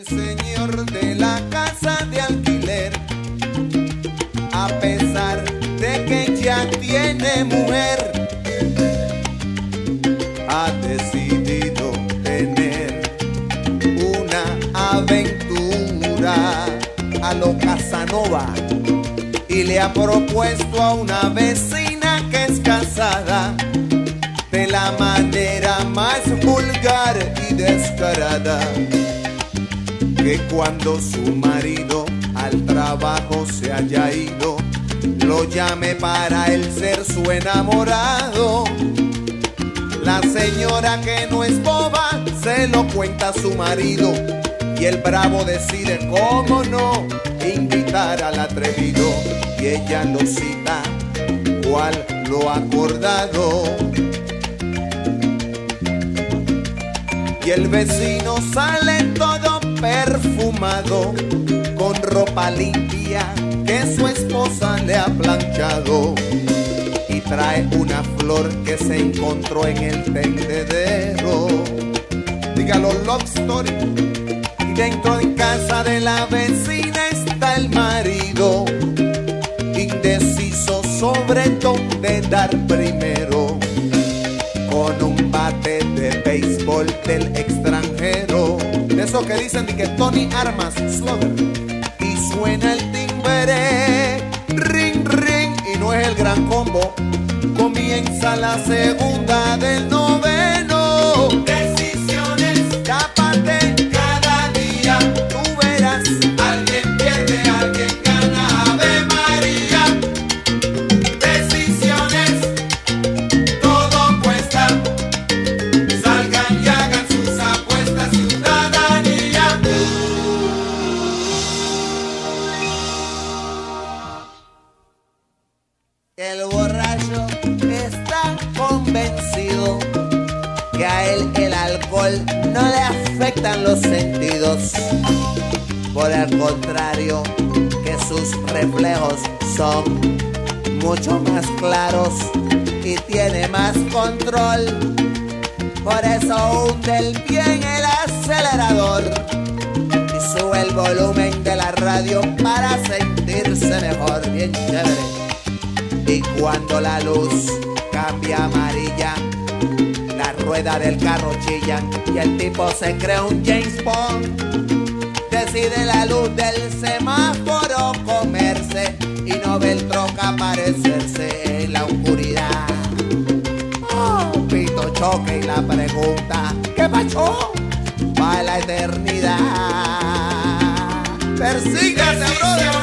El señor de la casa de alquiler, a pesar de que ya tiene mujer, ha decidido tener una aventura a lo Casanova y le ha propuesto a una vecina que es casada de la manera más vulgar y descarada que cuando su marido al trabajo se haya ido, lo llame para él ser su enamorado. La señora que no es boba se lo cuenta a su marido y el bravo decide cómo no invitar al atrevido y ella lo cita cual lo acordado. Y el vecino sale con ropa limpia que su esposa le ha planchado. Y trae una flor que se encontró en el tendedero. Dígalo, love story. Y dentro de casa de la vecina está el marido, indeciso sobre dónde dar primero con un bate de béisbol del extranjero. Que dicen de que Tony Armas Slugger. Y suena el timbre, ring, ring, y no es el gran combo. Comienza la segunda del noveno. El borracho está convencido que a él el alcohol no le afectan los sentidos. Por el contrario, que sus reflejos son mucho más claros y tiene más control. Por eso hunde el pie en el acelerador y sube el volumen de la radio para sentirse mejor, bien chévere. Y cuando la luz cambia amarilla, la rueda del carro chilla y el tipo se cree un James Bond. Decide la luz del semáforo comerse y no ve el troca aparecerse en la oscuridad. Oh, pito choque y la pregunta, ¿qué pasó? Va a la eternidad. Persígase, brother.